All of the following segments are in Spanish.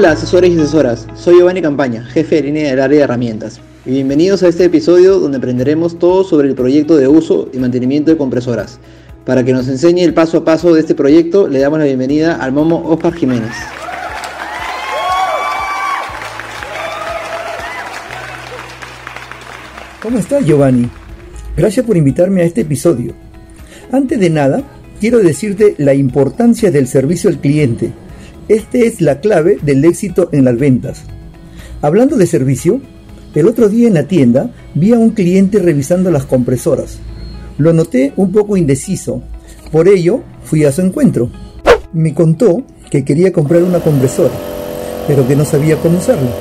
Hola asesores y asesoras, soy Giovanni Campaña, jefe de línea del área de herramientas. Y bienvenidos a este episodio donde aprenderemos todo sobre el proyecto de uso y mantenimiento de compresoras. Para que nos enseñe el paso a paso de este proyecto, le damos la bienvenida al Momo Oscar Jiménez. ¿Cómo estás Giovanni? Gracias por invitarme a este episodio. Antes de nada, quiero decirte la importancia del servicio al cliente. Este es la clave del éxito en las ventas. Hablando de servicio, el otro día en la tienda vi a un cliente revisando las compresoras. Lo noté un poco indeciso, por ello fui a su encuentro. Me contó que quería comprar una compresora, pero que no sabía cómo usarla.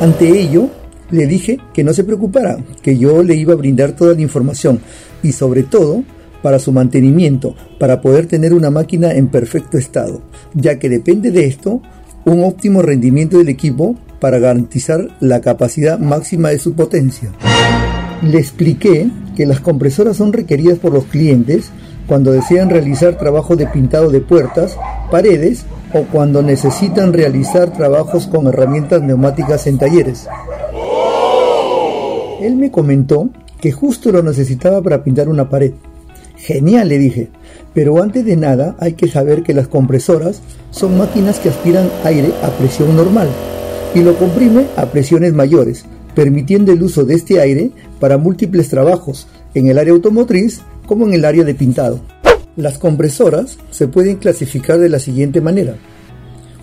Ante ello, le dije que no se preocupara, que yo le iba a brindar toda la información y sobre todo para su mantenimiento, para poder tener una máquina en perfecto estado, ya que depende de esto un óptimo rendimiento del equipo para garantizar la capacidad máxima de su potencia. Le expliqué que las compresoras son requeridas por los clientes cuando desean realizar trabajo de pintado de puertas, paredes o cuando necesitan realizar trabajos con herramientas neumáticas en talleres. Él me comentó que justo lo necesitaba para pintar una pared. Genial, le dije, pero antes de nada hay que saber que las compresoras son máquinas que aspiran aire a presión normal y lo comprime a presiones mayores, permitiendo el uso de este aire para múltiples trabajos en el área automotriz como en el área de pintado. Las compresoras se pueden clasificar de la siguiente manera.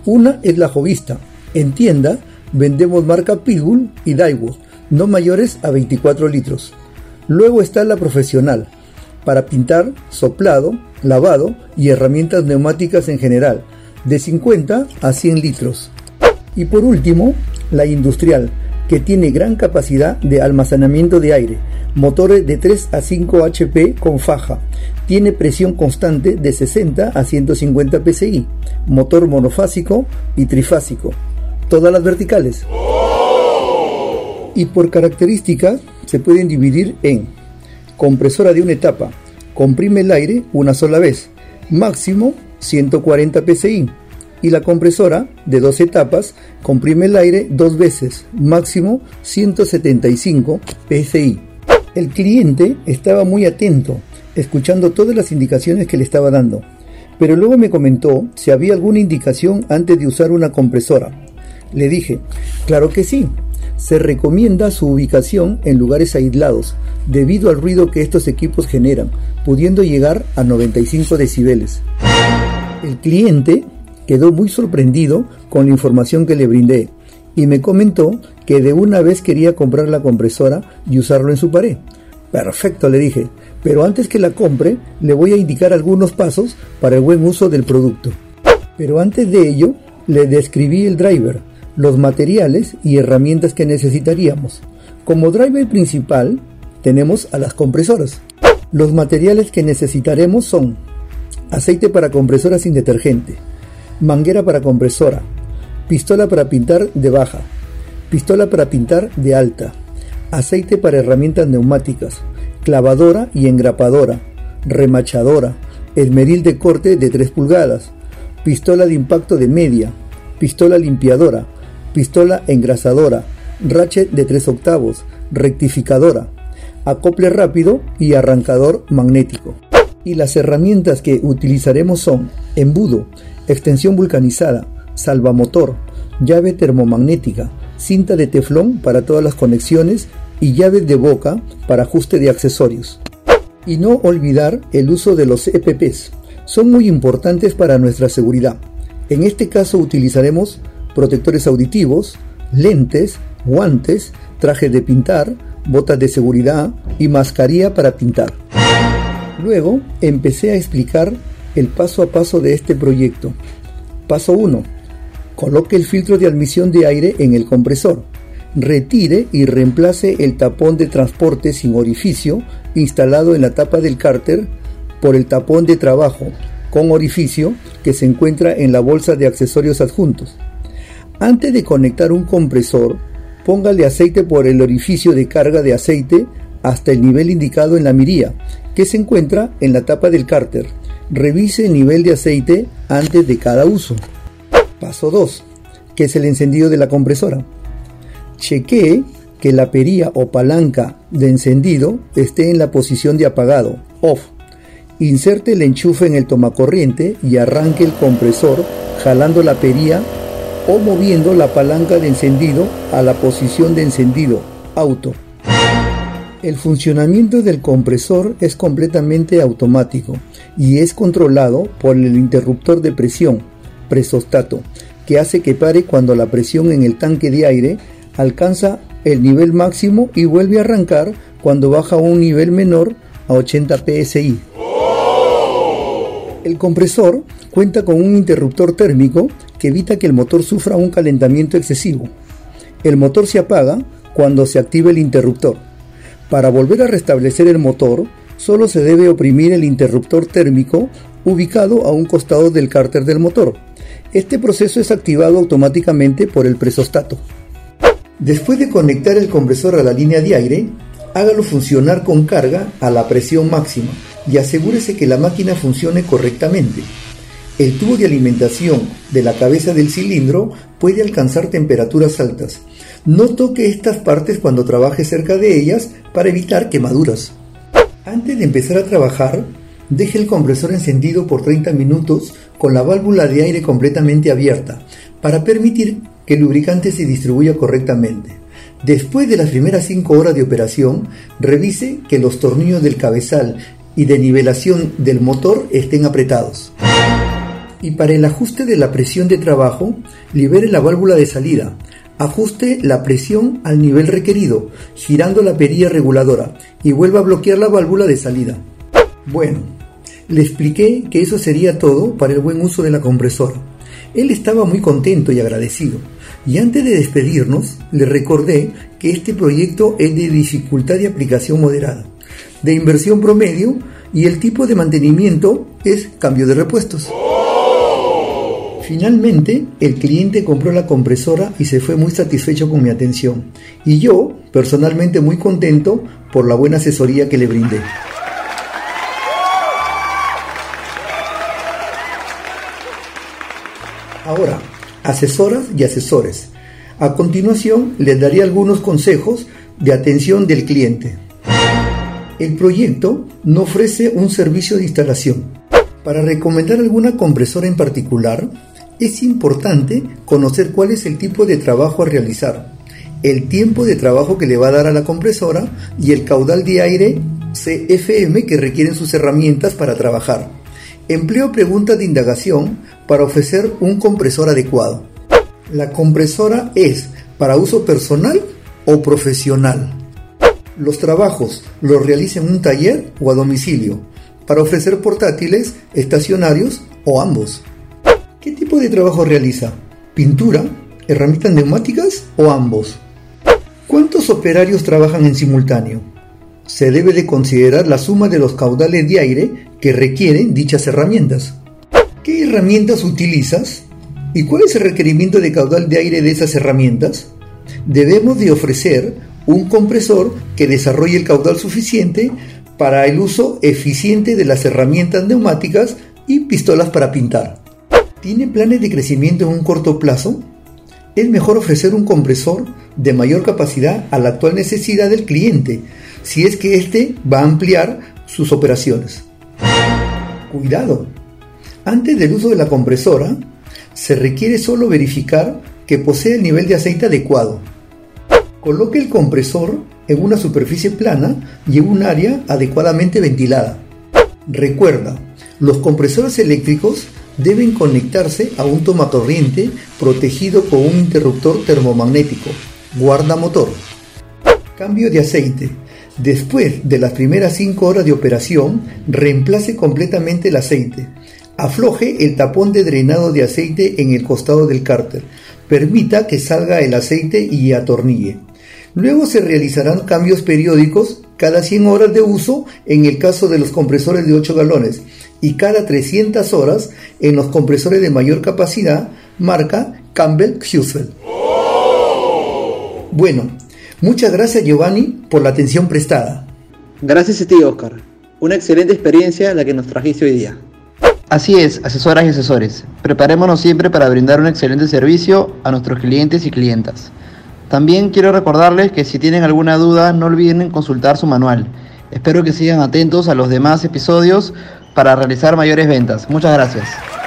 Una es la jovista. En tienda vendemos marca Pitbull y Daewoo no mayores a 24 litros. Luego está la profesional, para pintar, soplado, lavado y herramientas neumáticas en general, de 50 a 100 litros. Y por último, la industrial, que tiene gran capacidad de almacenamiento de aire, motores de 3 a 5 HP con faja, tiene presión constante de 60 a 150 psi, motor monofásico y trifásico, todas las verticales. Y por características se pueden dividir en compresora de una etapa, comprime el aire una sola vez, máximo 140 psi, y la compresora de dos etapas comprime el aire dos veces, máximo 175 psi. El cliente estaba muy atento, escuchando todas las indicaciones que le estaba dando, pero luego me comentó si había alguna indicación antes de usar una compresora. Le dije, claro que sí, se recomienda su ubicación en lugares aislados, debido al ruido que estos equipos generan, pudiendo llegar a 95 decibeles. El cliente quedó muy sorprendido con la información que le brindé y me comentó que de una vez quería comprar la compresora y usarlo en su pared. Perfecto, le dije, pero antes que la compre le voy a indicar algunos pasos para el buen uso del producto. Pero antes de ello, le describí el driver, los materiales y herramientas que necesitaríamos. Como driver principal tenemos a las compresoras. Los materiales que necesitaremos son aceite para compresora sin detergente, manguera para compresora, pistola para pintar de baja, pistola para pintar de alta, aceite para herramientas neumáticas, clavadora y engrapadora, remachadora, esmeril de corte de 3 pulgadas, pistola de impacto de media, pistola limpiadora, pistola engrasadora, ratchet de 3 octavos, rectificadora, acople rápido y arrancador magnético. Y las herramientas que utilizaremos son embudo, extensión vulcanizada, salvamotor, llave termomagnética, cinta de teflón para todas las conexiones y llaves de boca para ajuste de accesorios. Y no olvidar el uso de los EPPs. Son muy importantes para nuestra seguridad. En este caso utilizaremos protectores auditivos, lentes, guantes, traje de pintar, botas de seguridad y mascarilla para pintar. Luego empecé a explicar el paso a paso de este proyecto. Paso 1. Coloque el filtro de admisión de aire en el compresor. Retire y reemplace el tapón de transporte sin orificio instalado en la tapa del cárter por el tapón de trabajo con orificio que se encuentra en la bolsa de accesorios adjuntos. Antes de conectar un compresor, póngale aceite por el orificio de carga de aceite hasta el nivel indicado en la mirilla, que se encuentra en la tapa del cárter. Revise el nivel de aceite antes de cada uso. Paso 2. que es el encendido de la compresora. Chequee que la perilla o palanca de encendido esté en la posición de apagado, off. Inserte el enchufe en el tomacorriente y arranque el compresor jalando la perilla o moviendo la palanca de encendido a la posición de encendido, auto. El funcionamiento del compresor es completamente automático y es controlado por el interruptor de presión, presostato, que hace que pare cuando la presión en el tanque de aire alcanza el nivel máximo y vuelve a arrancar cuando baja a un nivel menor a 80 psi. El compresor cuenta con un interruptor térmico que evita que el motor sufra un calentamiento excesivo. El motor se apaga cuando se activa el interruptor. Para volver a restablecer el motor, solo se debe oprimir el interruptor térmico ubicado a un costado del cárter del motor. Este proceso es activado automáticamente por el presostato. Después de conectar el compresor a la línea de aire, hágalo funcionar con carga a la presión máxima y asegúrese que la máquina funcione correctamente. El tubo de alimentación de la cabeza del cilindro puede alcanzar temperaturas altas. No toque estas partes cuando trabaje cerca de ellas para evitar quemaduras. Antes de empezar a trabajar, deje el compresor encendido por 30 minutos con la válvula de aire completamente abierta para permitir que el lubricante se distribuya correctamente. Después de las primeras 5 horas de operación, revise que los tornillos del cabezal y de nivelación del motor estén apretados. Y para el ajuste de la presión de trabajo, libere la válvula de salida. Ajuste la presión al nivel requerido, girando la perilla reguladora y vuelva a bloquear la válvula de salida. Bueno, le expliqué que eso sería todo para el buen uso de la compresora. Él estaba muy contento y agradecido. Y antes de despedirnos, le recordé que este proyecto es de dificultad de aplicación moderada, de inversión promedio y el tipo de mantenimiento es cambio de repuestos. Finalmente, el cliente compró la compresora y se fue muy satisfecho con mi atención. Y yo, personalmente, muy contento por la buena asesoría que le brindé. Ahora, asesoras y asesores. A continuación, les daré algunos consejos de atención del cliente. El proyecto no ofrece un servicio de instalación. Para recomendar alguna compresora en particular, es importante conocer cuál es el tipo de trabajo a realizar, el tiempo de trabajo que le va a dar a la compresora y el caudal de aire CFM que requieren sus herramientas para trabajar. Empleo preguntas de indagación para ofrecer un compresor adecuado. La compresora es para uso personal o profesional. Los trabajos los realiza en un taller o a domicilio para ofrecer portátiles, estacionarios o ambos. ¿Qué tipo de trabajo realiza? ¿Pintura? ¿Herramientas neumáticas o ambos? ¿Cuántos operarios trabajan en simultáneo? Se debe de considerar la suma de los caudales de aire que requieren dichas herramientas. ¿Qué herramientas utilizas? ¿Y cuál es el requerimiento de caudal de aire de esas herramientas? Debemos de ofrecer un compresor que desarrolle el caudal suficiente para el uso eficiente de las herramientas neumáticas y pistolas para pintar. ¿Tiene planes de crecimiento en un corto plazo? Es mejor ofrecer un compresor de mayor capacidad a la actual necesidad del cliente, si es que éste va a ampliar sus operaciones. Cuidado, antes del uso de la compresora, se requiere solo verificar que posee el nivel de aceite adecuado. Coloque el compresor en una superficie plana y en un área adecuadamente ventilada. Recuerda, los compresores eléctricos deben conectarse a un tomacorriente protegido con un interruptor termomagnético. Guarda motor. Cambio de aceite. Después de las primeras 5 horas de operación, reemplace completamente el aceite. Afloje el tapón de drenado de aceite en el costado del cárter. Permita que salga el aceite y atornille. Luego se realizarán cambios periódicos cada 100 horas de uso en el caso de los compresores de 8 galones y cada 300 horas en los compresores de mayor capacidad marca Campbell Husel. Bueno, muchas gracias Giovanni por la atención prestada. Gracias a ti Oscar. Una excelente experiencia la que nos trajiste hoy día. Así es, asesoras y asesores. Preparémonos siempre para brindar un excelente servicio a nuestros clientes y clientas. También quiero recordarles que si tienen alguna duda no olviden consultar su manual. Espero que sigan atentos a los demás episodios para realizar mayores ventas. Muchas gracias.